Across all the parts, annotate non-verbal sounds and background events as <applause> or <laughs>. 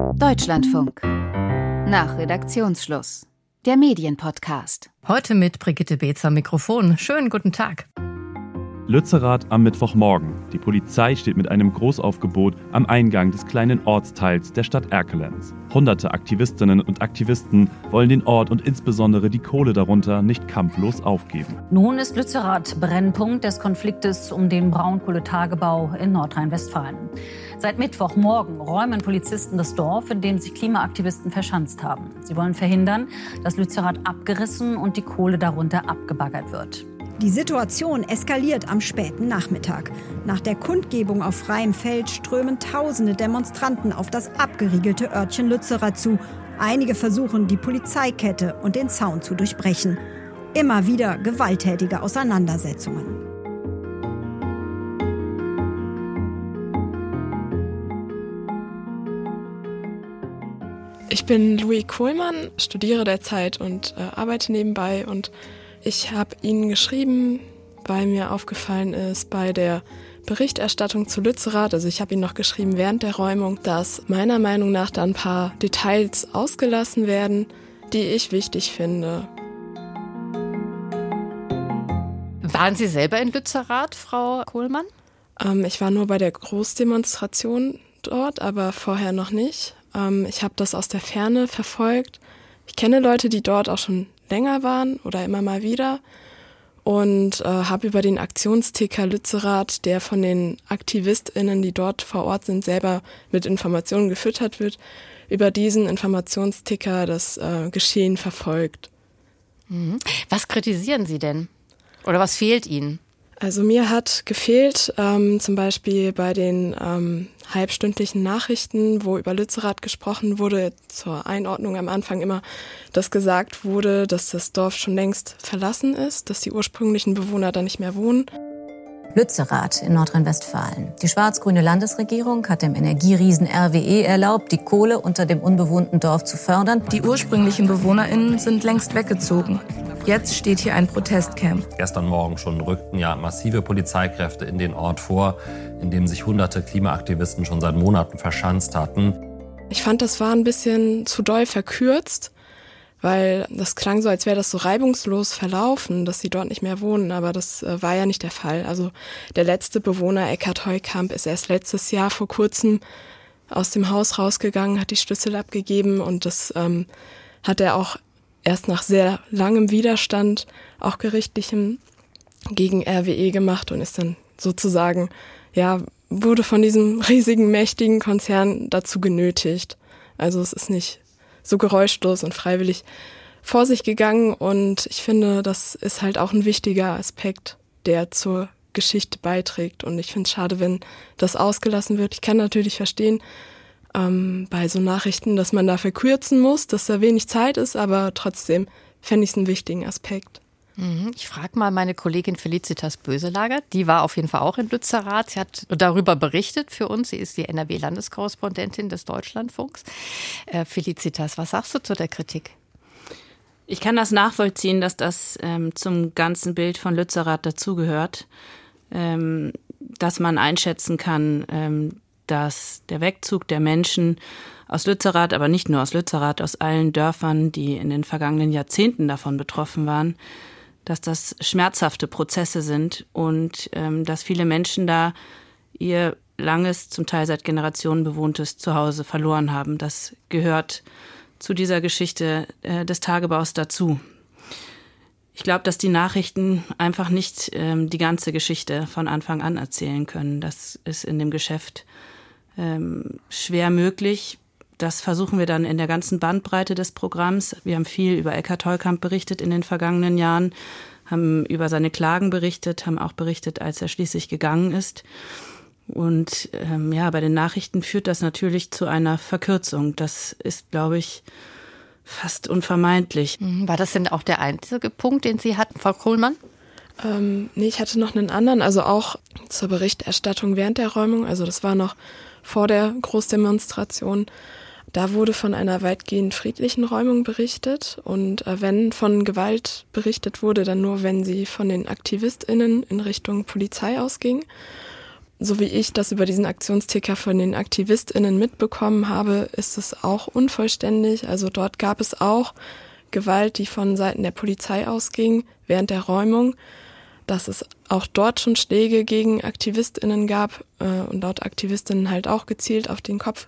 Deutschlandfunk. Nach Redaktionsschluss. Der Medienpodcast. Heute mit Brigitte Beetz am Mikrofon. Schönen guten Tag. Lützerath am Mittwochmorgen. Die Polizei steht mit einem Großaufgebot am Eingang des kleinen Ortsteils der Stadt Erkelenz. Hunderte Aktivistinnen und Aktivisten wollen den Ort und insbesondere die Kohle darunter nicht kampflos aufgeben. Nun ist Lützerath Brennpunkt des Konfliktes um den Braunkohletagebau in Nordrhein-Westfalen. Seit Mittwochmorgen räumen Polizisten das Dorf, in dem sich Klimaaktivisten verschanzt haben. Sie wollen verhindern, dass Lützerath abgerissen und die Kohle darunter abgebaggert wird. Die Situation eskaliert am späten Nachmittag. Nach der Kundgebung auf freiem Feld strömen tausende Demonstranten auf das abgeriegelte Örtchen Lützerath zu. Einige versuchen, die Polizeikette und den Zaun zu durchbrechen. Immer wieder gewalttätige Auseinandersetzungen. Ich bin Louis Kohlmann, studiere derzeit und äh, arbeite nebenbei und ich habe Ihnen geschrieben, weil mir aufgefallen ist bei der Berichterstattung zu Lützerath, also ich habe Ihnen noch geschrieben während der Räumung, dass meiner Meinung nach da ein paar Details ausgelassen werden, die ich wichtig finde. Waren Sie selber in Lützerath, Frau Kohlmann? Ähm, ich war nur bei der Großdemonstration dort, aber vorher noch nicht. Ähm, ich habe das aus der Ferne verfolgt. Ich kenne Leute, die dort auch schon länger waren oder immer mal wieder und äh, habe über den Aktionsticker Lützerath, der von den AktivistInnen, die dort vor Ort sind, selber mit Informationen gefüttert wird, über diesen Informationsticker das äh, Geschehen verfolgt. Mhm. Was kritisieren Sie denn? Oder was fehlt Ihnen? Also mir hat gefehlt, ähm, zum Beispiel bei den ähm, halbstündlichen Nachrichten, wo über Lützerath gesprochen wurde, zur Einordnung am Anfang immer, dass gesagt wurde, dass das Dorf schon längst verlassen ist, dass die ursprünglichen Bewohner da nicht mehr wohnen. Lützerath in Nordrhein-Westfalen. Die schwarz-grüne Landesregierung hat dem Energieriesen RWE erlaubt, die Kohle unter dem unbewohnten Dorf zu fördern. Die ursprünglichen BewohnerInnen sind längst weggezogen. Jetzt steht hier ein Protestcamp. Gestern Morgen schon rückten ja massive Polizeikräfte in den Ort vor, in dem sich hunderte Klimaaktivisten schon seit Monaten verschanzt hatten. Ich fand, das war ein bisschen zu doll verkürzt weil das klang so, als wäre das so reibungslos verlaufen, dass sie dort nicht mehr wohnen, aber das äh, war ja nicht der Fall. Also der letzte Bewohner, Eckhard Heukamp, ist erst letztes Jahr vor kurzem aus dem Haus rausgegangen, hat die Schlüssel abgegeben und das ähm, hat er auch erst nach sehr langem Widerstand, auch gerichtlichem, gegen RWE gemacht und ist dann sozusagen, ja, wurde von diesem <laughs> riesigen, mächtigen Konzern dazu genötigt. Also es ist nicht so geräuschlos und freiwillig vor sich gegangen. Und ich finde, das ist halt auch ein wichtiger Aspekt, der zur Geschichte beiträgt. Und ich finde es schade, wenn das ausgelassen wird. Ich kann natürlich verstehen, ähm, bei so Nachrichten, dass man da verkürzen muss, dass da wenig Zeit ist, aber trotzdem fände ich es einen wichtigen Aspekt. Mhm. Ich frage mal meine Kollegin Felicitas Böselager. Die war auf jeden Fall auch in Lützerath. Sie hat darüber berichtet für uns. Sie ist die NRW-Landeskorrespondentin des Deutschlandfunks. Äh, Felicitas, was sagst du zu der Kritik? Ich kann das nachvollziehen, dass das ähm, zum ganzen Bild von Lützerath dazugehört. Ähm, dass man einschätzen kann, ähm, dass der Wegzug der Menschen aus Lützerath, aber nicht nur aus Lützerath, aus allen Dörfern, die in den vergangenen Jahrzehnten davon betroffen waren, dass das schmerzhafte Prozesse sind und ähm, dass viele Menschen da ihr langes, zum Teil seit Generationen bewohntes Zuhause verloren haben. Das gehört zu dieser Geschichte äh, des Tagebaus dazu. Ich glaube, dass die Nachrichten einfach nicht ähm, die ganze Geschichte von Anfang an erzählen können. Das ist in dem Geschäft ähm, schwer möglich. Das versuchen wir dann in der ganzen Bandbreite des Programms. Wir haben viel über Eckhard Heukamp berichtet in den vergangenen Jahren, haben über seine Klagen berichtet, haben auch berichtet, als er schließlich gegangen ist. Und ähm, ja, bei den Nachrichten führt das natürlich zu einer Verkürzung. Das ist, glaube ich, fast unvermeidlich. Mhm. War das denn auch der einzige Punkt, den Sie hatten, Frau Kohlmann? Ähm, nee, ich hatte noch einen anderen, also auch zur Berichterstattung während der Räumung. Also das war noch vor der Großdemonstration. Da wurde von einer weitgehend friedlichen Räumung berichtet und äh, wenn von Gewalt berichtet wurde, dann nur, wenn sie von den AktivistInnen in Richtung Polizei ausging. so wie ich das über diesen Aktionsticker von den AktivistInnen mitbekommen habe, ist es auch unvollständig. Also dort gab es auch Gewalt, die von Seiten der Polizei ausging während der Räumung, dass es auch dort schon Schläge gegen AktivistInnen gab äh, und dort AktivistInnen halt auch gezielt auf den Kopf.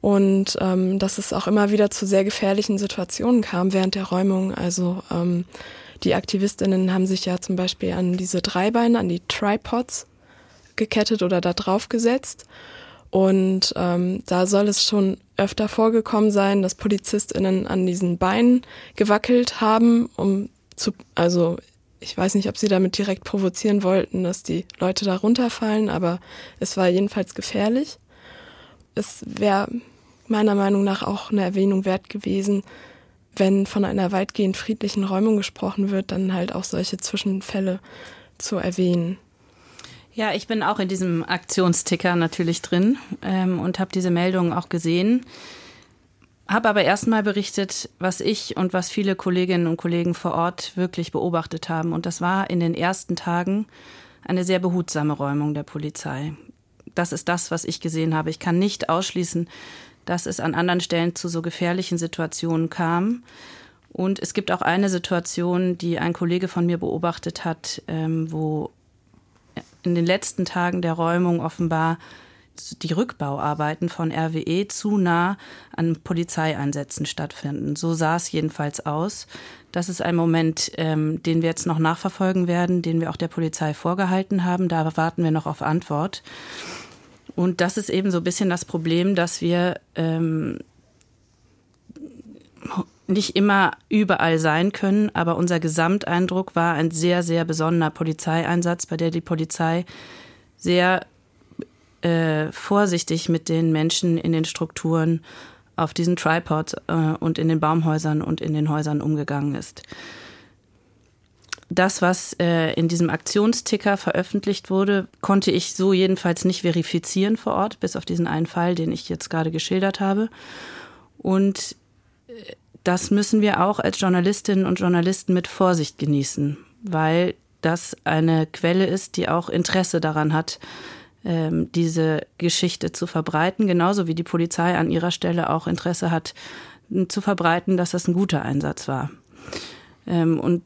Und ähm, dass es auch immer wieder zu sehr gefährlichen Situationen kam während der Räumung. Also ähm, die AktivistInnen haben sich ja zum Beispiel an diese Dreibeine, an die Tripods gekettet oder da drauf gesetzt. Und ähm, da soll es schon öfter vorgekommen sein, dass PolizistInnen an diesen Beinen gewackelt haben, um zu, also ich weiß nicht, ob sie damit direkt provozieren wollten, dass die Leute da runterfallen, aber es war jedenfalls gefährlich. Es wäre meiner Meinung nach auch eine Erwähnung wert gewesen, wenn von einer weitgehend friedlichen Räumung gesprochen wird, dann halt auch solche Zwischenfälle zu erwähnen. Ja, ich bin auch in diesem Aktionsticker natürlich drin ähm, und habe diese Meldungen auch gesehen. Habe aber erstmal berichtet, was ich und was viele Kolleginnen und Kollegen vor Ort wirklich beobachtet haben. Und das war in den ersten Tagen eine sehr behutsame Räumung der Polizei. Das ist das, was ich gesehen habe. Ich kann nicht ausschließen, dass es an anderen Stellen zu so gefährlichen Situationen kam. Und es gibt auch eine Situation, die ein Kollege von mir beobachtet hat, ähm, wo in den letzten Tagen der Räumung offenbar die Rückbauarbeiten von RWE zu nah an Polizeieinsätzen stattfinden. So sah es jedenfalls aus. Das ist ein Moment, ähm, den wir jetzt noch nachverfolgen werden, den wir auch der Polizei vorgehalten haben. Da warten wir noch auf Antwort. Und das ist eben so ein bisschen das Problem, dass wir ähm, nicht immer überall sein können, aber unser Gesamteindruck war ein sehr, sehr besonderer Polizeieinsatz, bei der die Polizei sehr äh, vorsichtig mit den Menschen in den Strukturen auf diesen Tripod äh, und in den Baumhäusern und in den Häusern umgegangen ist. Das, was äh, in diesem Aktionsticker veröffentlicht wurde, konnte ich so jedenfalls nicht verifizieren vor Ort, bis auf diesen einen Fall, den ich jetzt gerade geschildert habe. Und äh, das müssen wir auch als Journalistinnen und Journalisten mit Vorsicht genießen, weil das eine Quelle ist, die auch Interesse daran hat, ähm, diese Geschichte zu verbreiten, genauso wie die Polizei an ihrer Stelle auch Interesse hat, zu verbreiten, dass das ein guter Einsatz war. Ähm, und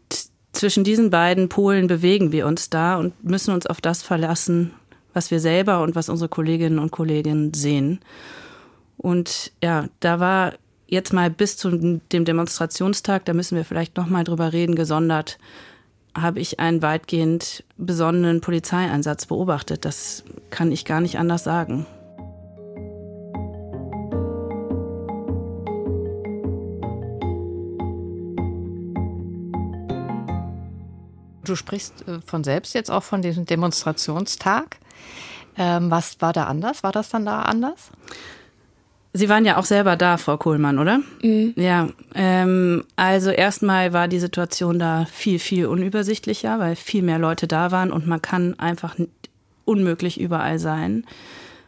zwischen diesen beiden Polen bewegen wir uns da und müssen uns auf das verlassen, was wir selber und was unsere Kolleginnen und Kollegen sehen. Und ja, da war jetzt mal bis zu dem Demonstrationstag, da müssen wir vielleicht noch mal drüber reden, gesondert, habe ich einen weitgehend besonnenen Polizeieinsatz beobachtet. Das kann ich gar nicht anders sagen. Du sprichst äh, von selbst jetzt auch von diesem Demonstrationstag. Ähm, was war da anders? War das dann da anders? Sie waren ja auch selber da, Frau Kohlmann, oder? Mhm. Ja, ähm, also erstmal war die Situation da viel, viel unübersichtlicher, weil viel mehr Leute da waren und man kann einfach unmöglich überall sein.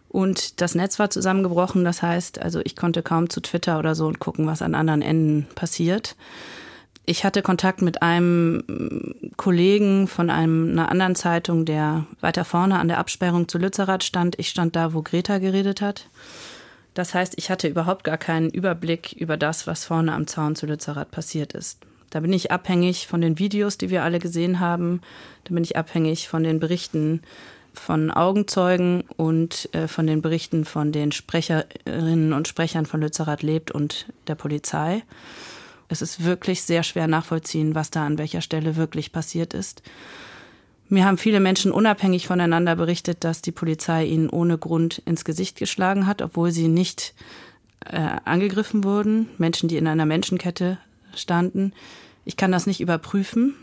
Und das Netz war zusammengebrochen, das heißt, also ich konnte kaum zu Twitter oder so und gucken, was an anderen Enden passiert. Ich hatte Kontakt mit einem Kollegen von einem, einer anderen Zeitung, der weiter vorne an der Absperrung zu Lützerath stand. Ich stand da, wo Greta geredet hat. Das heißt, ich hatte überhaupt gar keinen Überblick über das, was vorne am Zaun zu Lützerath passiert ist. Da bin ich abhängig von den Videos, die wir alle gesehen haben. Da bin ich abhängig von den Berichten von Augenzeugen und äh, von den Berichten von den Sprecherinnen und Sprechern von Lützerath lebt und der Polizei. Es ist wirklich sehr schwer nachvollziehen, was da an welcher Stelle wirklich passiert ist. Mir haben viele Menschen unabhängig voneinander berichtet, dass die Polizei ihnen ohne Grund ins Gesicht geschlagen hat, obwohl sie nicht äh, angegriffen wurden. Menschen, die in einer Menschenkette standen. Ich kann das nicht überprüfen.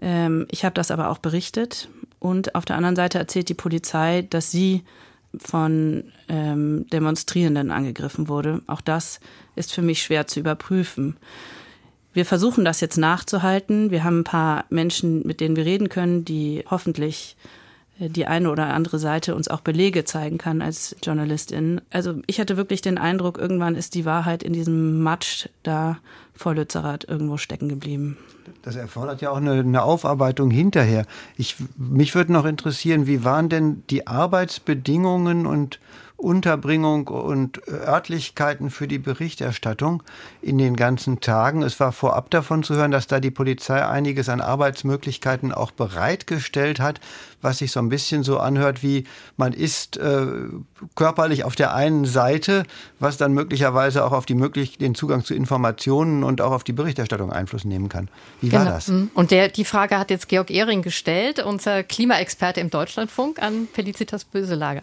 Ähm, ich habe das aber auch berichtet. Und auf der anderen Seite erzählt die Polizei, dass sie von ähm, Demonstrierenden angegriffen wurde. Auch das ist für mich schwer zu überprüfen. Wir versuchen das jetzt nachzuhalten. Wir haben ein paar Menschen, mit denen wir reden können, die hoffentlich die eine oder andere Seite uns auch Belege zeigen kann als Journalistin. Also ich hatte wirklich den Eindruck, irgendwann ist die Wahrheit in diesem Matsch da vor Lützerath irgendwo stecken geblieben. Das erfordert ja auch eine, eine Aufarbeitung hinterher. Ich, mich würde noch interessieren, wie waren denn die Arbeitsbedingungen und Unterbringung und Örtlichkeiten für die Berichterstattung in den ganzen Tagen. Es war vorab davon zu hören, dass da die Polizei einiges an Arbeitsmöglichkeiten auch bereitgestellt hat, was sich so ein bisschen so anhört, wie man ist äh, körperlich auf der einen Seite, was dann möglicherweise auch auf die möglich den Zugang zu Informationen und auch auf die Berichterstattung Einfluss nehmen kann. Wie war genau. das? Mhm. Und der, die Frage hat jetzt Georg Ehring gestellt, unser Klimaexperte im Deutschlandfunk, an Felicitas Böselager.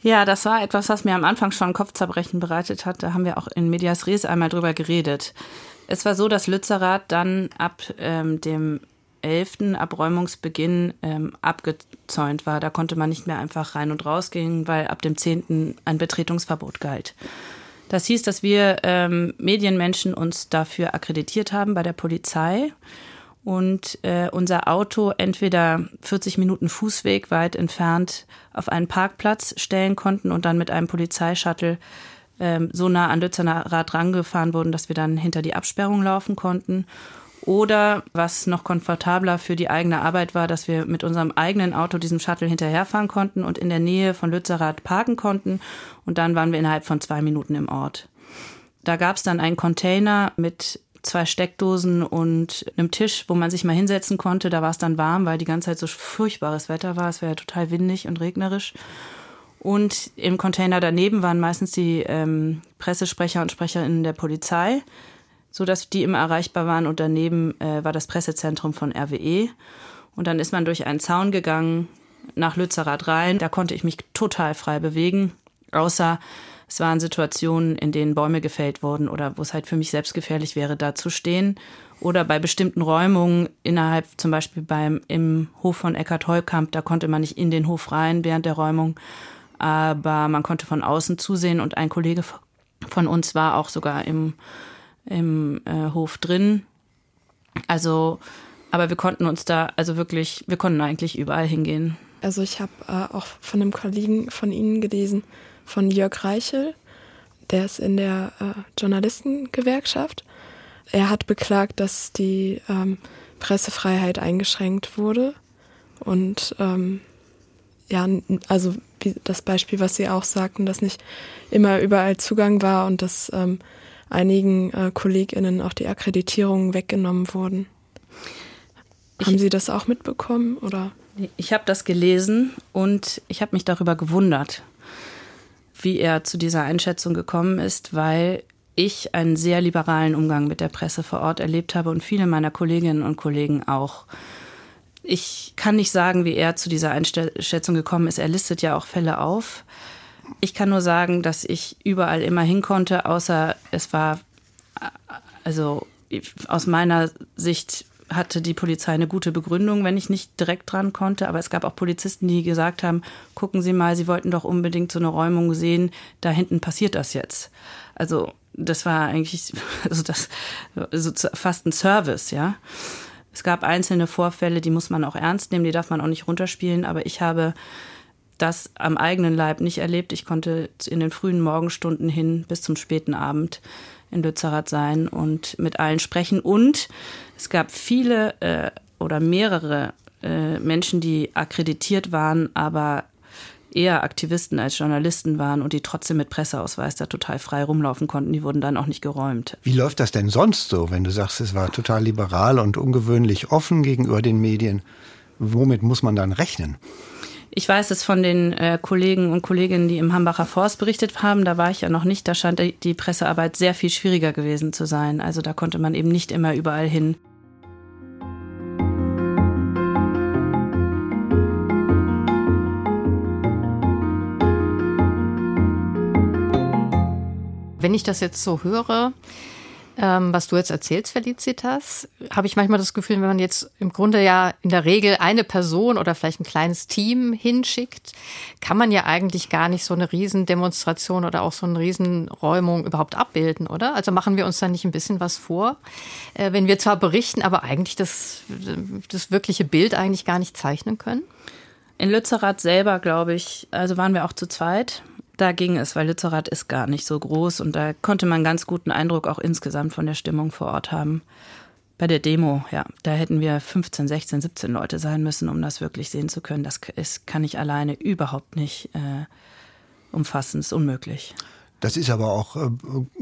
Ja, das war etwas, was mir am Anfang schon Kopfzerbrechen bereitet hat. Da haben wir auch in Medias Res einmal drüber geredet. Es war so, dass Lützerath dann ab ähm, dem 11. Abräumungsbeginn ähm, abgezäunt war. Da konnte man nicht mehr einfach rein und raus gehen, weil ab dem 10. ein Betretungsverbot galt. Das hieß, dass wir ähm, Medienmenschen uns dafür akkreditiert haben bei der Polizei und äh, unser Auto entweder 40 Minuten Fußweg weit entfernt auf einen Parkplatz stellen konnten und dann mit einem Polizeischuttle ähm, so nah an Lützerath rangefahren wurden, dass wir dann hinter die Absperrung laufen konnten. Oder was noch komfortabler für die eigene Arbeit war, dass wir mit unserem eigenen Auto diesem Shuttle hinterherfahren konnten und in der Nähe von Lützerath parken konnten. Und dann waren wir innerhalb von zwei Minuten im Ort. Da gab es dann einen Container mit zwei Steckdosen und einem Tisch, wo man sich mal hinsetzen konnte. Da war es dann warm, weil die ganze Zeit so furchtbares Wetter war. Es wäre ja total windig und regnerisch. Und im Container daneben waren meistens die ähm, Pressesprecher und Sprecherinnen der Polizei, so dass die immer erreichbar waren. Und daneben äh, war das Pressezentrum von RWE. Und dann ist man durch einen Zaun gegangen nach Lützerath rein. Da konnte ich mich total frei bewegen, außer es waren Situationen, in denen Bäume gefällt wurden oder wo es halt für mich selbst gefährlich wäre, da zu stehen. Oder bei bestimmten Räumungen innerhalb, zum Beispiel beim, im Hof von Eckhard Heukamp, da konnte man nicht in den Hof rein während der Räumung, aber man konnte von außen zusehen und ein Kollege von uns war auch sogar im, im äh, Hof drin. Also, aber wir konnten uns da, also wirklich, wir konnten eigentlich überall hingehen. Also ich habe äh, auch von einem Kollegen von Ihnen gelesen, von Jörg Reichel. Der ist in der äh, Journalistengewerkschaft. Er hat beklagt, dass die ähm, Pressefreiheit eingeschränkt wurde. Und ähm, ja, also wie das Beispiel, was Sie auch sagten, dass nicht immer überall Zugang war und dass ähm, einigen äh, KollegInnen auch die Akkreditierungen weggenommen wurden. Ich, Haben Sie das auch mitbekommen oder? Ich habe das gelesen und ich habe mich darüber gewundert, wie er zu dieser Einschätzung gekommen ist, weil ich einen sehr liberalen Umgang mit der Presse vor Ort erlebt habe und viele meiner Kolleginnen und Kollegen auch. Ich kann nicht sagen, wie er zu dieser Einschätzung gekommen ist. Er listet ja auch Fälle auf. Ich kann nur sagen, dass ich überall immer hin konnte, außer es war, also aus meiner Sicht hatte die Polizei eine gute Begründung, wenn ich nicht direkt dran konnte. Aber es gab auch Polizisten, die gesagt haben, gucken Sie mal, Sie wollten doch unbedingt so eine Räumung sehen, da hinten passiert das jetzt. Also das war eigentlich <laughs> also das, also fast ein Service, ja. Es gab einzelne Vorfälle, die muss man auch ernst nehmen, die darf man auch nicht runterspielen, aber ich habe das am eigenen Leib nicht erlebt. Ich konnte in den frühen Morgenstunden hin bis zum späten Abend in Lützerath sein und mit allen sprechen. Und es gab viele äh, oder mehrere äh, Menschen, die akkreditiert waren, aber eher Aktivisten als Journalisten waren und die trotzdem mit Presseausweis da total frei rumlaufen konnten. Die wurden dann auch nicht geräumt. Wie läuft das denn sonst so, wenn du sagst, es war total liberal und ungewöhnlich offen gegenüber den Medien? Womit muss man dann rechnen? Ich weiß es von den äh, Kollegen und Kolleginnen, die im Hambacher Forst berichtet haben. Da war ich ja noch nicht. Da scheint die Pressearbeit sehr viel schwieriger gewesen zu sein. Also da konnte man eben nicht immer überall hin. Wenn ich das jetzt so höre, ähm, was du jetzt erzählst, Felicitas, habe ich manchmal das Gefühl, wenn man jetzt im Grunde ja in der Regel eine Person oder vielleicht ein kleines Team hinschickt, kann man ja eigentlich gar nicht so eine Riesendemonstration oder auch so eine Riesenräumung überhaupt abbilden, oder? Also machen wir uns da nicht ein bisschen was vor, äh, wenn wir zwar berichten, aber eigentlich das, das wirkliche Bild eigentlich gar nicht zeichnen können? In Lützerath selber, glaube ich, also waren wir auch zu zweit. Da ging es, weil Lützerath ist gar nicht so groß und da konnte man ganz guten Eindruck auch insgesamt von der Stimmung vor Ort haben. Bei der Demo, ja, da hätten wir 15, 16, 17 Leute sein müssen, um das wirklich sehen zu können. Das ist, kann ich alleine überhaupt nicht äh, umfassen, ist unmöglich. Das ist aber auch äh,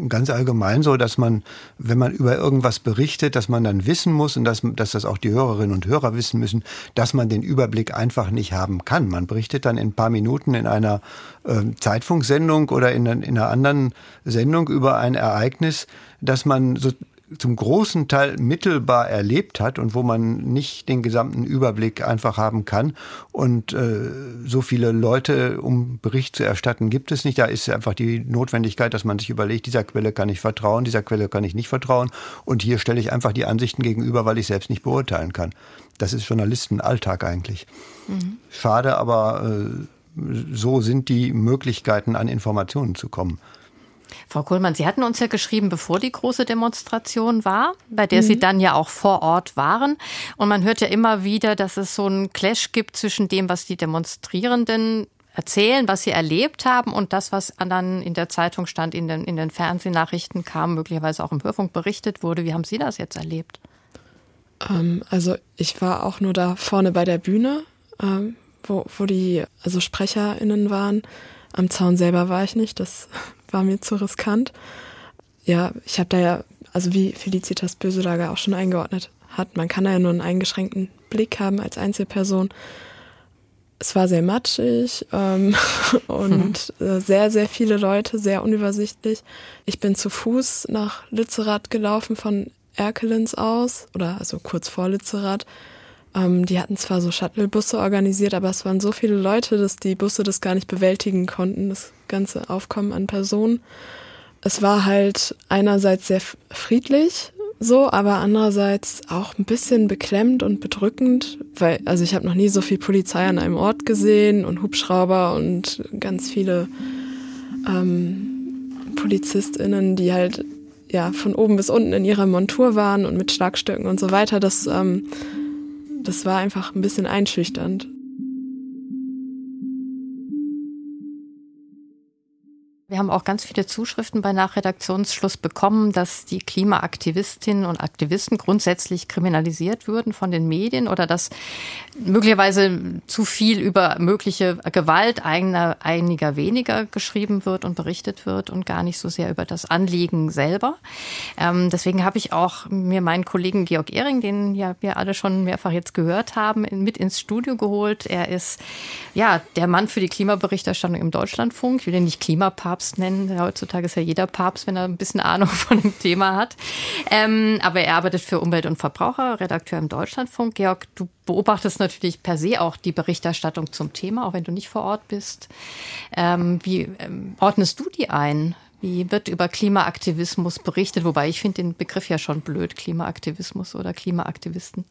ganz allgemein so, dass man, wenn man über irgendwas berichtet, dass man dann wissen muss und dass, dass das auch die Hörerinnen und Hörer wissen müssen, dass man den Überblick einfach nicht haben kann. Man berichtet dann in ein paar Minuten in einer äh, Zeitfunksendung oder in, in einer anderen Sendung über ein Ereignis, dass man so zum großen Teil mittelbar erlebt hat und wo man nicht den gesamten Überblick einfach haben kann. Und äh, so viele Leute, um Bericht zu erstatten, gibt es nicht. Da ist einfach die Notwendigkeit, dass man sich überlegt, dieser Quelle kann ich vertrauen, dieser Quelle kann ich nicht vertrauen. Und hier stelle ich einfach die Ansichten gegenüber, weil ich selbst nicht beurteilen kann. Das ist Journalistenalltag eigentlich. Mhm. Schade, aber äh, so sind die Möglichkeiten, an Informationen zu kommen. Frau Kohlmann, Sie hatten uns ja geschrieben, bevor die große Demonstration war, bei der mhm. Sie dann ja auch vor Ort waren. Und man hört ja immer wieder, dass es so einen Clash gibt zwischen dem, was die Demonstrierenden erzählen, was sie erlebt haben und das, was dann in der Zeitung stand, in den, in den Fernsehnachrichten kam, möglicherweise auch im Hörfunk berichtet wurde. Wie haben Sie das jetzt erlebt? Ähm, also ich war auch nur da vorne bei der Bühne, ähm, wo, wo die also SprecherInnen waren. Am Zaun selber war ich nicht. Das war mir zu riskant. Ja, ich habe da ja, also wie Felicitas Böselager auch schon eingeordnet hat, man kann da ja nur einen eingeschränkten Blick haben als Einzelperson. Es war sehr matschig ähm, <laughs> und mhm. sehr, sehr viele Leute, sehr unübersichtlich. Ich bin zu Fuß nach Lützerath gelaufen von Erkelenz aus, oder also kurz vor Lützerath. Ähm, die hatten zwar so Shuttlebusse organisiert, aber es waren so viele Leute, dass die Busse das gar nicht bewältigen konnten, das ganze Aufkommen an Personen. Es war halt einerseits sehr friedlich, so, aber andererseits auch ein bisschen beklemmt und bedrückend, weil, also ich habe noch nie so viel Polizei an einem Ort gesehen und Hubschrauber und ganz viele ähm, PolizistInnen, die halt ja von oben bis unten in ihrer Montur waren und mit Schlagstöcken und so weiter. Das ähm, das war einfach ein bisschen einschüchternd. Wir haben auch ganz viele Zuschriften bei Nachredaktionsschluss bekommen, dass die Klimaaktivistinnen und Aktivisten grundsätzlich kriminalisiert würden von den Medien oder dass möglicherweise zu viel über mögliche Gewalt eigener, einiger weniger geschrieben wird und berichtet wird und gar nicht so sehr über das Anliegen selber. Ähm, deswegen habe ich auch mir meinen Kollegen Georg Ehring, den ja wir alle schon mehrfach jetzt gehört haben, mit ins Studio geholt. Er ist ja der Mann für die Klimaberichterstattung im Deutschlandfunk. Ich will ihn nicht Klimapapst Papst nennen. Heutzutage ist ja jeder Papst, wenn er ein bisschen Ahnung <laughs> von dem Thema hat. Ähm, aber er arbeitet für Umwelt und Verbraucher, Redakteur im Deutschlandfunk. Georg, du beobachtest natürlich per se auch die Berichterstattung zum Thema, auch wenn du nicht vor Ort bist. Ähm, wie ähm, ordnest du die ein? Wie wird über Klimaaktivismus berichtet? Wobei ich finde den Begriff ja schon blöd, Klimaaktivismus oder Klimaaktivisten.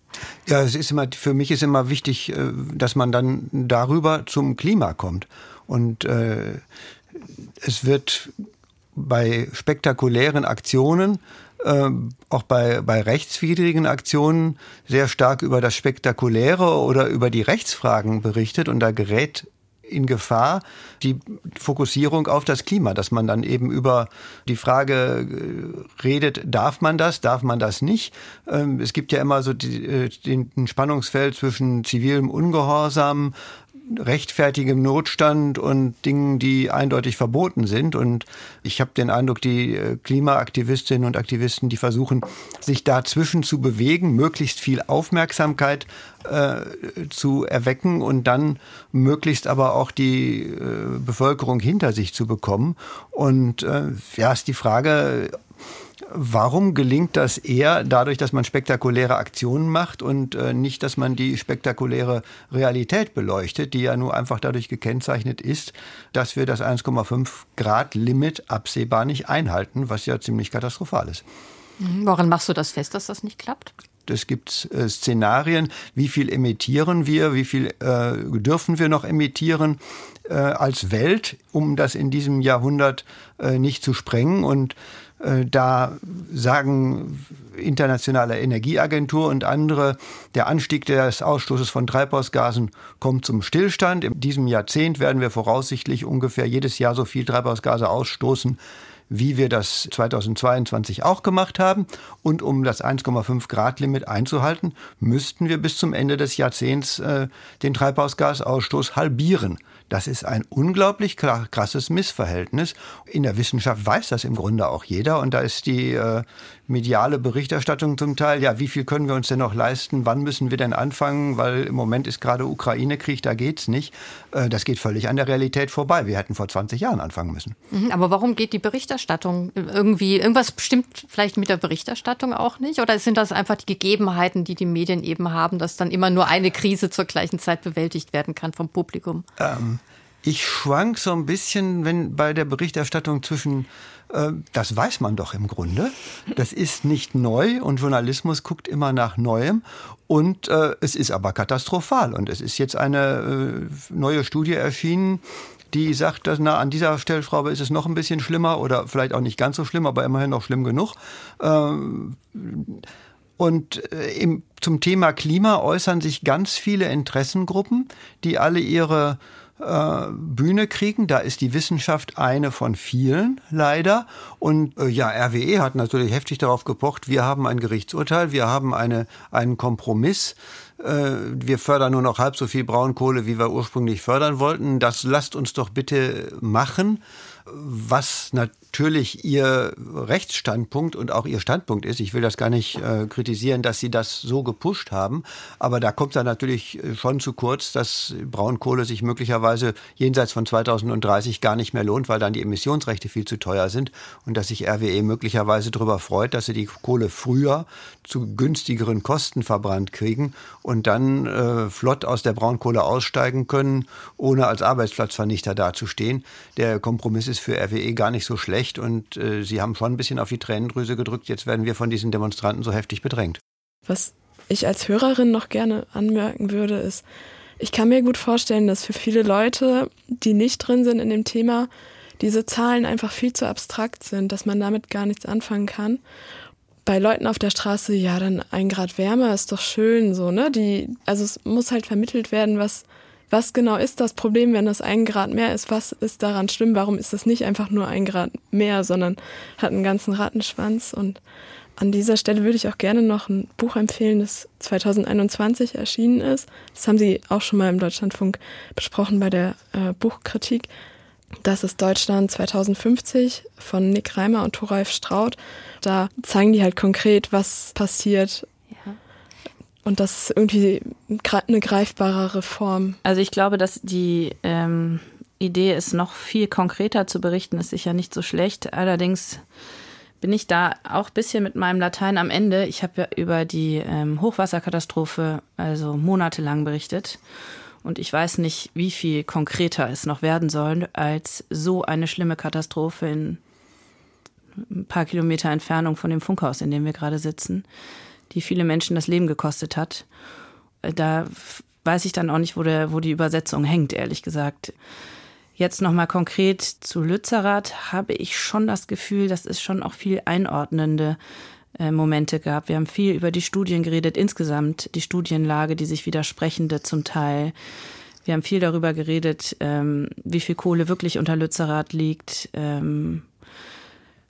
Ja, es ist immer, für mich ist immer wichtig, äh, dass man dann darüber zum Klima kommt. Und äh, es wird bei spektakulären Aktionen, äh, auch bei, bei rechtswidrigen Aktionen, sehr stark über das Spektakuläre oder über die Rechtsfragen berichtet und da gerät in Gefahr die Fokussierung auf das Klima, dass man dann eben über die Frage äh, redet, darf man das, darf man das nicht. Ähm, es gibt ja immer so die, äh, den Spannungsfeld zwischen zivilem Ungehorsam, rechtfertigem Notstand und Dingen, die eindeutig verboten sind. Und ich habe den Eindruck, die äh, Klimaaktivistinnen und Aktivisten, die versuchen, sich dazwischen zu bewegen, möglichst viel Aufmerksamkeit äh, zu erwecken und dann möglichst aber auch die äh, Bevölkerung hinter sich zu bekommen. Und äh, ja, ist die Frage, Warum gelingt das eher dadurch, dass man spektakuläre Aktionen macht und äh, nicht, dass man die spektakuläre Realität beleuchtet, die ja nur einfach dadurch gekennzeichnet ist, dass wir das 1,5 Grad Limit absehbar nicht einhalten, was ja ziemlich katastrophal ist. Mhm. Woran machst du das fest, dass das nicht klappt? Es gibt äh, Szenarien, wie viel emittieren wir, wie viel äh, dürfen wir noch emittieren äh, als Welt, um das in diesem Jahrhundert äh, nicht zu sprengen. Und da sagen internationale Energieagentur und andere, der Anstieg des Ausstoßes von Treibhausgasen kommt zum Stillstand. In diesem Jahrzehnt werden wir voraussichtlich ungefähr jedes Jahr so viel Treibhausgase ausstoßen, wie wir das 2022 auch gemacht haben. Und um das 1,5 Grad Limit einzuhalten, müssten wir bis zum Ende des Jahrzehnts äh, den Treibhausgasausstoß halbieren. Das ist ein unglaublich krasses Missverhältnis. In der Wissenschaft weiß das im Grunde auch jeder. Und da ist die äh, mediale Berichterstattung zum Teil, ja, wie viel können wir uns denn noch leisten? Wann müssen wir denn anfangen? Weil im Moment ist gerade Ukraine-Krieg, da geht's nicht. Äh, das geht völlig an der Realität vorbei. Wir hätten vor 20 Jahren anfangen müssen. Mhm, aber warum geht die Berichterstattung irgendwie, irgendwas stimmt vielleicht mit der Berichterstattung auch nicht? Oder sind das einfach die Gegebenheiten, die die Medien eben haben, dass dann immer nur eine Krise zur gleichen Zeit bewältigt werden kann vom Publikum? Ähm ich schwank so ein bisschen, wenn bei der Berichterstattung zwischen äh, das weiß man doch im Grunde. Das ist nicht neu und Journalismus guckt immer nach Neuem. Und äh, es ist aber katastrophal. Und es ist jetzt eine äh, neue Studie erschienen, die sagt, dass na, an dieser Stellschraube ist es noch ein bisschen schlimmer oder vielleicht auch nicht ganz so schlimm, aber immerhin noch schlimm genug. Ähm, und äh, im, zum Thema Klima äußern sich ganz viele Interessengruppen, die alle ihre äh, Bühne kriegen. Da ist die Wissenschaft eine von vielen, leider. Und äh, ja, RWE hat natürlich heftig darauf gepocht, wir haben ein Gerichtsurteil, wir haben eine, einen Kompromiss. Äh, wir fördern nur noch halb so viel Braunkohle, wie wir ursprünglich fördern wollten. Das lasst uns doch bitte machen was natürlich ihr Rechtsstandpunkt und auch ihr Standpunkt ist. Ich will das gar nicht äh, kritisieren, dass sie das so gepusht haben, aber da kommt dann natürlich äh, schon zu kurz, dass Braunkohle sich möglicherweise jenseits von 2030 gar nicht mehr lohnt, weil dann die Emissionsrechte viel zu teuer sind und dass sich RWE möglicherweise darüber freut, dass sie die Kohle früher zu günstigeren Kosten verbrannt kriegen und dann äh, flott aus der Braunkohle aussteigen können, ohne als Arbeitsplatzvernichter dazustehen. Der Kompromiss ist für RWE gar nicht so schlecht und äh, sie haben schon ein bisschen auf die Tränendrüse gedrückt. Jetzt werden wir von diesen Demonstranten so heftig bedrängt. Was ich als Hörerin noch gerne anmerken würde, ist, ich kann mir gut vorstellen, dass für viele Leute, die nicht drin sind in dem Thema, diese Zahlen einfach viel zu abstrakt sind, dass man damit gar nichts anfangen kann. Bei Leuten auf der Straße, ja, dann ein Grad wärmer ist doch schön, so, ne? Die, also es muss halt vermittelt werden, was, was genau ist das Problem, wenn das ein Grad mehr ist? Was ist daran schlimm? Warum ist das nicht einfach nur ein Grad mehr, sondern hat einen ganzen Rattenschwanz? Und an dieser Stelle würde ich auch gerne noch ein Buch empfehlen, das 2021 erschienen ist. Das haben Sie auch schon mal im Deutschlandfunk besprochen bei der äh, Buchkritik. Das ist Deutschland 2050 von Nick Reimer und Thoralf Straut. Da zeigen die halt konkret, was passiert, und das ist irgendwie eine greifbarere Form. Also ich glaube, dass die ähm, Idee ist, noch viel konkreter zu berichten, ist sicher nicht so schlecht. Allerdings bin ich da auch ein bisschen mit meinem Latein am Ende. Ich habe ja über die ähm, Hochwasserkatastrophe also monatelang berichtet. Und ich weiß nicht, wie viel konkreter es noch werden soll, als so eine schlimme Katastrophe in ein paar Kilometer Entfernung von dem Funkhaus, in dem wir gerade sitzen die viele Menschen das Leben gekostet hat. Äh, da weiß ich dann auch nicht, wo, der, wo die Übersetzung hängt, ehrlich gesagt. Jetzt nochmal konkret zu Lützerath habe ich schon das Gefühl, dass es schon auch viel einordnende äh, Momente gab. Wir haben viel über die Studien geredet, insgesamt die Studienlage, die sich widersprechende zum Teil. Wir haben viel darüber geredet, ähm, wie viel Kohle wirklich unter Lützerath liegt, ähm,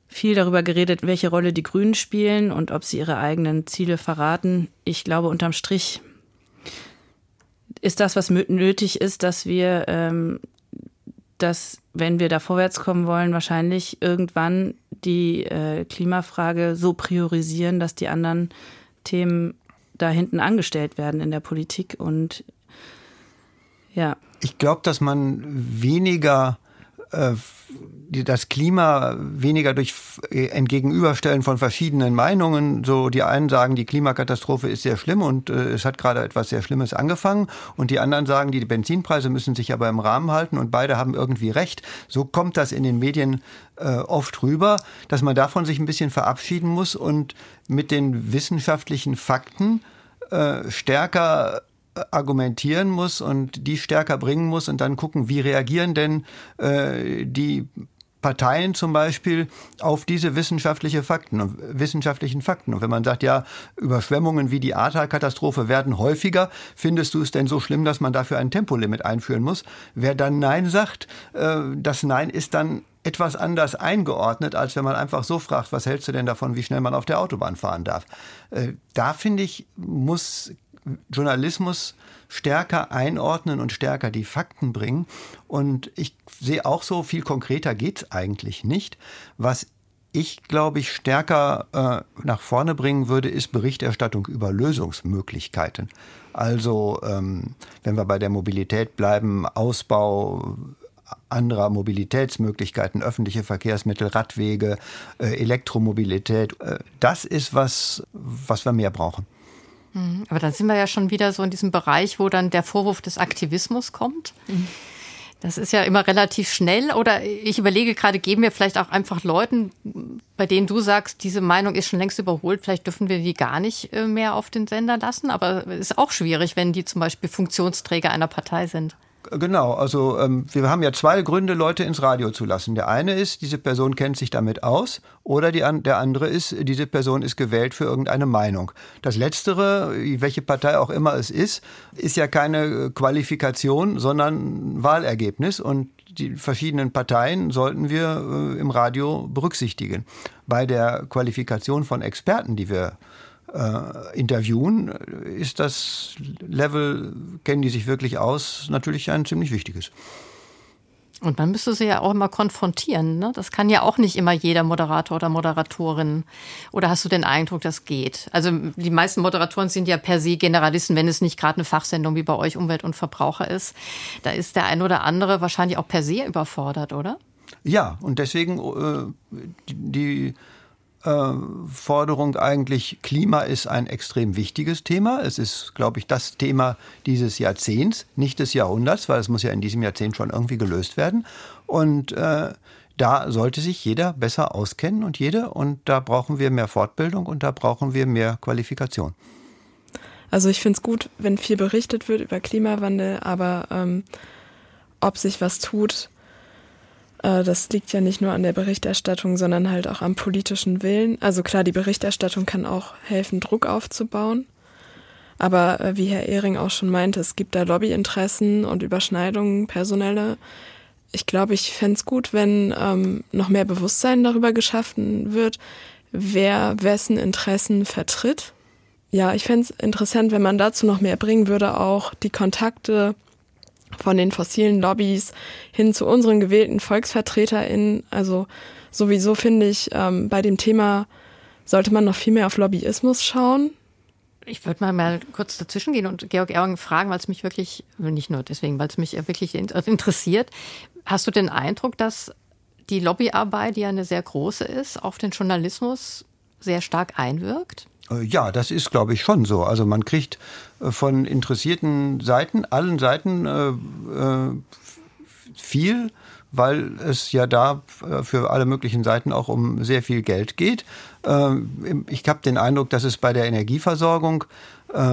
viel darüber geredet, welche Rolle die Grünen spielen und ob sie ihre eigenen Ziele verraten. Ich glaube, unterm Strich ist das, was nötig ist, dass wir, ähm, dass, wenn wir da vorwärts kommen wollen, wahrscheinlich irgendwann die äh, Klimafrage so priorisieren, dass die anderen Themen da hinten angestellt werden in der Politik. Und ja. Ich glaube, dass man weniger das Klima weniger durch äh, Entgegenüberstellen von verschiedenen Meinungen. So die einen sagen, die Klimakatastrophe ist sehr schlimm und äh, es hat gerade etwas sehr Schlimmes angefangen und die anderen sagen, die Benzinpreise müssen sich aber im Rahmen halten und beide haben irgendwie recht. So kommt das in den Medien äh, oft rüber, dass man davon sich ein bisschen verabschieden muss und mit den wissenschaftlichen Fakten äh, stärker argumentieren muss und die stärker bringen muss und dann gucken, wie reagieren denn äh, die Parteien zum Beispiel auf diese wissenschaftliche Fakten, wissenschaftlichen Fakten. Und wenn man sagt, ja, Überschwemmungen wie die Ahrtal-Katastrophe werden häufiger, findest du es denn so schlimm, dass man dafür ein Tempolimit einführen muss? Wer dann Nein sagt, äh, das Nein ist dann etwas anders eingeordnet, als wenn man einfach so fragt, was hältst du denn davon, wie schnell man auf der Autobahn fahren darf. Äh, da finde ich, muss Journalismus stärker einordnen und stärker die Fakten bringen. Und ich sehe auch so, viel konkreter geht es eigentlich nicht. Was ich, glaube ich, stärker äh, nach vorne bringen würde, ist Berichterstattung über Lösungsmöglichkeiten. Also, ähm, wenn wir bei der Mobilität bleiben, Ausbau anderer Mobilitätsmöglichkeiten, öffentliche Verkehrsmittel, Radwege, äh, Elektromobilität. Äh, das ist was, was wir mehr brauchen. Mhm. Aber dann sind wir ja schon wieder so in diesem Bereich, wo dann der Vorwurf des Aktivismus kommt. Mhm. Das ist ja immer relativ schnell. Oder ich überlege gerade, geben wir vielleicht auch einfach Leuten, bei denen du sagst, diese Meinung ist schon längst überholt, vielleicht dürfen wir die gar nicht äh, mehr auf den Sender lassen. Aber es ist auch schwierig, wenn die zum Beispiel Funktionsträger einer Partei sind. Genau, also ähm, wir haben ja zwei Gründe, Leute ins Radio zu lassen. Der eine ist, diese Person kennt sich damit aus, oder die, der andere ist, diese Person ist gewählt für irgendeine Meinung. Das Letztere, welche Partei auch immer es ist, ist ja keine Qualifikation, sondern Wahlergebnis und die verschiedenen Parteien sollten wir äh, im Radio berücksichtigen. Bei der Qualifikation von Experten, die wir äh, interviewen, ist das Level, kennen die sich wirklich aus, natürlich ein ziemlich wichtiges. Und man müsste sie ja auch immer konfrontieren. Ne? Das kann ja auch nicht immer jeder Moderator oder Moderatorin. Oder hast du den Eindruck, das geht? Also die meisten Moderatoren sind ja per se Generalisten, wenn es nicht gerade eine Fachsendung wie bei euch Umwelt und Verbraucher ist. Da ist der ein oder andere wahrscheinlich auch per se überfordert, oder? Ja, und deswegen äh, die Forderung eigentlich, Klima ist ein extrem wichtiges Thema. Es ist, glaube ich, das Thema dieses Jahrzehnts, nicht des Jahrhunderts, weil es muss ja in diesem Jahrzehnt schon irgendwie gelöst werden. Und äh, da sollte sich jeder besser auskennen und jede. Und da brauchen wir mehr Fortbildung und da brauchen wir mehr Qualifikation. Also ich finde es gut, wenn viel berichtet wird über Klimawandel, aber ähm, ob sich was tut, das liegt ja nicht nur an der Berichterstattung, sondern halt auch am politischen Willen. Also klar, die Berichterstattung kann auch helfen, Druck aufzubauen. Aber äh, wie Herr Ehring auch schon meinte, es gibt da Lobbyinteressen und Überschneidungen, personelle. Ich glaube, ich fände es gut, wenn ähm, noch mehr Bewusstsein darüber geschaffen wird, wer wessen Interessen vertritt. Ja, ich fände es interessant, wenn man dazu noch mehr bringen würde, auch die Kontakte von den fossilen Lobbys hin zu unseren gewählten VolksvertreterInnen. Also sowieso finde ich, ähm, bei dem Thema sollte man noch viel mehr auf Lobbyismus schauen. Ich würde mal, mal kurz dazwischen gehen und Georg Erwang fragen, weil es mich wirklich, nicht nur deswegen, weil es mich wirklich interessiert. Hast du den Eindruck, dass die Lobbyarbeit, die ja eine sehr große ist, auf den Journalismus sehr stark einwirkt? Äh, ja, das ist, glaube ich, schon so. Also man kriegt äh, von interessierten Seiten, allen Seiten äh, viel, weil es ja da für alle möglichen Seiten auch um sehr viel Geld geht. Ich habe den Eindruck, dass es bei der Energieversorgung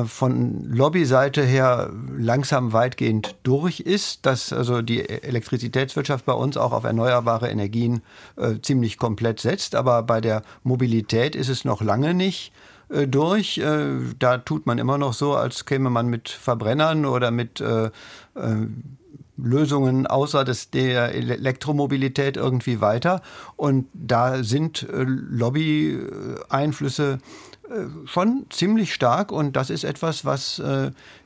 von Lobbyseite her langsam weitgehend durch ist, dass also die Elektrizitätswirtschaft bei uns auch auf erneuerbare Energien ziemlich komplett setzt. Aber bei der Mobilität ist es noch lange nicht äh, durch. Äh, da tut man immer noch so, als käme man mit Verbrennern oder mit äh, Lösungen außer des, der Elektromobilität irgendwie weiter. Und da sind Lobby-Einflüsse schon ziemlich stark und das ist etwas, was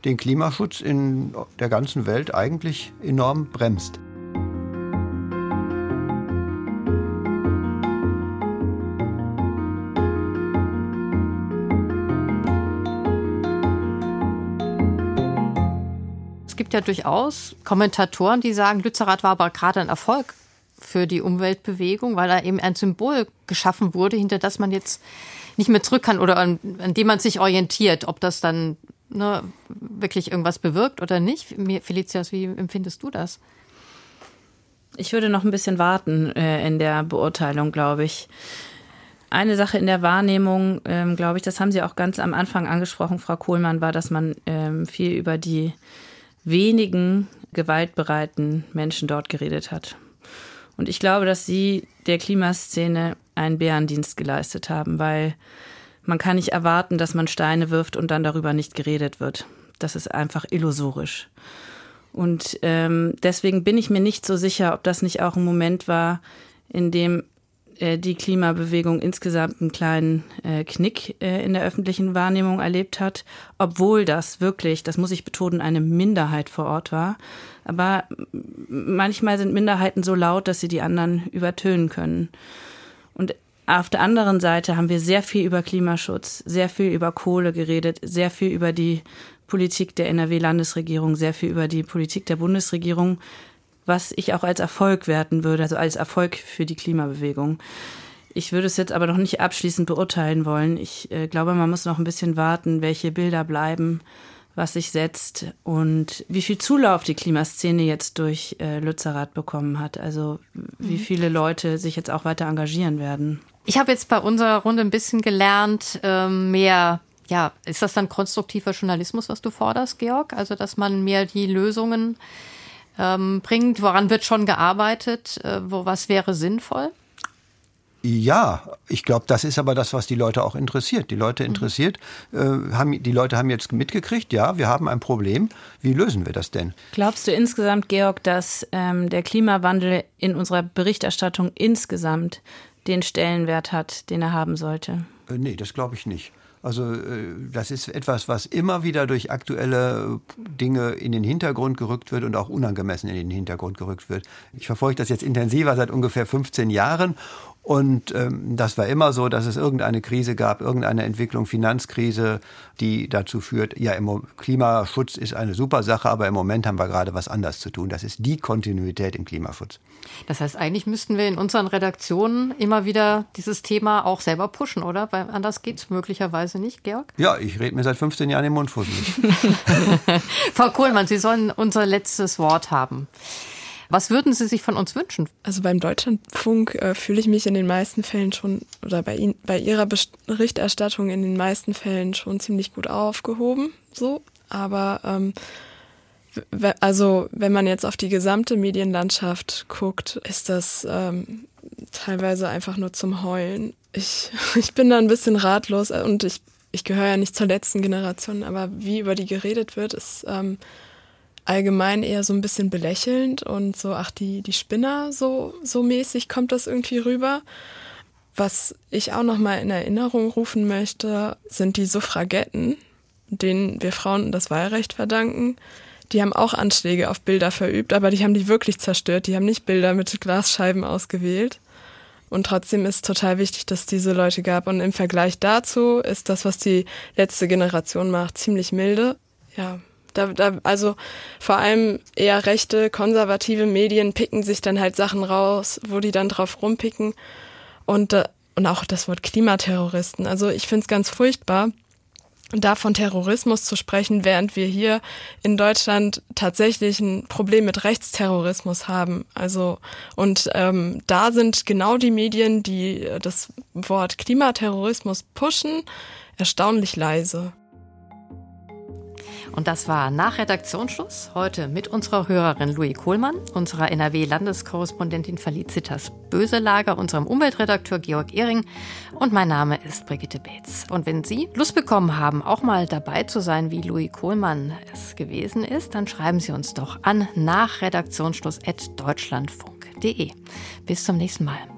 den Klimaschutz in der ganzen Welt eigentlich enorm bremst. Gibt ja durchaus Kommentatoren, die sagen, Lützerath war aber gerade ein Erfolg. für die Umweltbewegung, weil da eben ein Symbol geschaffen wurde, hinter das man jetzt nicht mehr zurück kann oder an, an dem man sich orientiert, ob das dann ne, wirklich irgendwas bewirkt oder nicht. Felicias, wie empfindest du das? Ich würde noch ein bisschen warten äh, in der Beurteilung, glaube ich. Eine Sache in der Wahrnehmung, ähm, glaube ich, das haben Sie auch ganz am Anfang angesprochen, Frau Kohlmann, war, dass man ähm, viel über die wenigen gewaltbereiten Menschen dort geredet hat. Und ich glaube, dass Sie der Klimaszene einen Bärendienst geleistet haben, weil man kann nicht erwarten, dass man Steine wirft und dann darüber nicht geredet wird. Das ist einfach illusorisch. Und ähm, deswegen bin ich mir nicht so sicher, ob das nicht auch ein Moment war, in dem äh, die Klimabewegung insgesamt einen kleinen äh, Knick äh, in der öffentlichen Wahrnehmung erlebt hat, obwohl das wirklich, das muss ich betonen, eine Minderheit vor Ort war. Aber manchmal sind Minderheiten so laut, dass sie die anderen übertönen können. Und auf der anderen Seite haben wir sehr viel über Klimaschutz, sehr viel über Kohle geredet, sehr viel über die Politik der NRW-Landesregierung, sehr viel über die Politik der Bundesregierung, was ich auch als Erfolg werten würde, also als Erfolg für die Klimabewegung. Ich würde es jetzt aber noch nicht abschließend beurteilen wollen. Ich äh, glaube, man muss noch ein bisschen warten, welche Bilder bleiben, was sich setzt und wie viel Zulauf die Klimaszene jetzt durch äh, Lützerath bekommen hat. Also wie mhm. viele Leute sich jetzt auch weiter engagieren werden. Ich habe jetzt bei unserer Runde ein bisschen gelernt, äh, mehr ja, ist das dann konstruktiver Journalismus, was du forderst, Georg? Also, dass man mehr die Lösungen ähm, bringt? Woran wird schon gearbeitet? Äh, wo, was wäre sinnvoll? Ja, ich glaube, das ist aber das, was die Leute auch interessiert. Die Leute mhm. interessiert, äh, haben, die Leute haben jetzt mitgekriegt, ja, wir haben ein Problem. Wie lösen wir das denn? Glaubst du insgesamt, Georg, dass ähm, der Klimawandel in unserer Berichterstattung insgesamt den Stellenwert hat, den er haben sollte? Äh, nee, das glaube ich nicht. Also äh, das ist etwas, was immer wieder durch aktuelle Dinge in den Hintergrund gerückt wird und auch unangemessen in den Hintergrund gerückt wird. Ich verfolge das jetzt intensiver seit ungefähr 15 Jahren und ähm, das war immer so, dass es irgendeine Krise gab, irgendeine Entwicklung, Finanzkrise, die dazu führt, ja, im Klimaschutz ist eine super Sache, aber im Moment haben wir gerade was anderes zu tun. Das ist die Kontinuität im Klimaschutz. Das heißt, eigentlich müssten wir in unseren Redaktionen immer wieder dieses Thema auch selber pushen, oder? Weil anders geht es möglicherweise nicht, Georg? Ja, ich rede mir seit 15 Jahren im Mund fusselig. <laughs> Frau Kohlmann, Sie sollen unser letztes Wort haben. Was würden Sie sich von uns wünschen? Also beim Deutschlandfunk äh, fühle ich mich in den meisten Fällen schon oder bei, Ihnen, bei Ihrer Berichterstattung in den meisten Fällen schon ziemlich gut aufgehoben. So, aber ähm, also wenn man jetzt auf die gesamte Medienlandschaft guckt, ist das ähm, teilweise einfach nur zum Heulen. Ich, <laughs> ich bin da ein bisschen ratlos und ich, ich gehöre ja nicht zur letzten Generation, aber wie über die geredet wird, ist ähm, allgemein eher so ein bisschen belächelnd und so, ach, die, die Spinner, so, so mäßig kommt das irgendwie rüber. Was ich auch nochmal in Erinnerung rufen möchte, sind die Suffragetten, denen wir Frauen das Wahlrecht verdanken. Die haben auch Anschläge auf Bilder verübt, aber die haben die wirklich zerstört. Die haben nicht Bilder mit Glasscheiben ausgewählt. Und trotzdem ist total wichtig, dass es diese Leute gab. Und im Vergleich dazu ist das, was die letzte Generation macht, ziemlich milde. Ja, da, da, also vor allem eher rechte, konservative Medien picken sich dann halt Sachen raus, wo die dann drauf rumpicken. Und, äh, und auch das Wort Klimaterroristen. Also ich finde es ganz furchtbar, da von Terrorismus zu sprechen, während wir hier in Deutschland tatsächlich ein Problem mit Rechtsterrorismus haben. Also und ähm, da sind genau die Medien, die das Wort Klimaterrorismus pushen, erstaunlich leise. Und das war nach Redaktionsschluss heute mit unserer Hörerin Louis Kohlmann, unserer NRW-Landeskorrespondentin Felicitas Böselager, unserem Umweltredakteur Georg Ehring und mein Name ist Brigitte Beetz. Und wenn Sie Lust bekommen haben, auch mal dabei zu sein, wie Louis Kohlmann es gewesen ist, dann schreiben Sie uns doch an nach Redaktionsschluss.deutschlandfunk.de. Bis zum nächsten Mal.